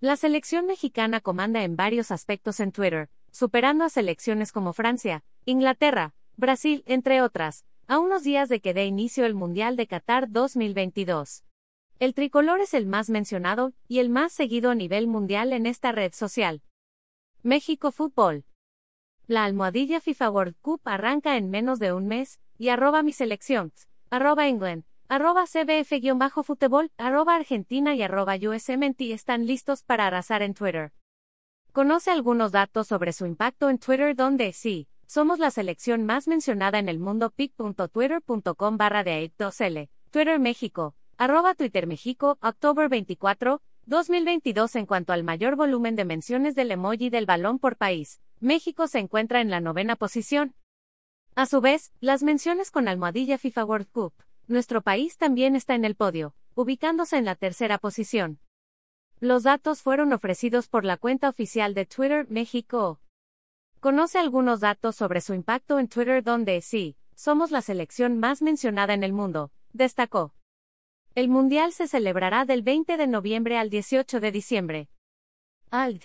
La selección mexicana comanda en varios aspectos en Twitter, superando a selecciones como Francia, Inglaterra, Brasil, entre otras, a unos días de que dé inicio el Mundial de Qatar 2022. El tricolor es el más mencionado y el más seguido a nivel mundial en esta red social. México Fútbol. La almohadilla FIFA World Cup arranca en menos de un mes, y arroba mi selección, arroba England, arroba cbf-futebol, arroba Argentina y arroba USMNT están listos para arrasar en Twitter. Conoce algunos datos sobre su impacto en Twitter donde sí, somos la selección más mencionada en el mundo pic.twitter.com barra de 2L, Twitter México, arroba Twitter México, octubre 24, 2022 En cuanto al mayor volumen de menciones del emoji del balón por país, México se encuentra en la novena posición. A su vez, las menciones con almohadilla FIFA World Cup, nuestro país también está en el podio, ubicándose en la tercera posición. Los datos fueron ofrecidos por la cuenta oficial de Twitter México. Conoce algunos datos sobre su impacto en Twitter donde sí, somos la selección más mencionada en el mundo, destacó. El Mundial se celebrará del 20 de noviembre al 18 de diciembre. Alt.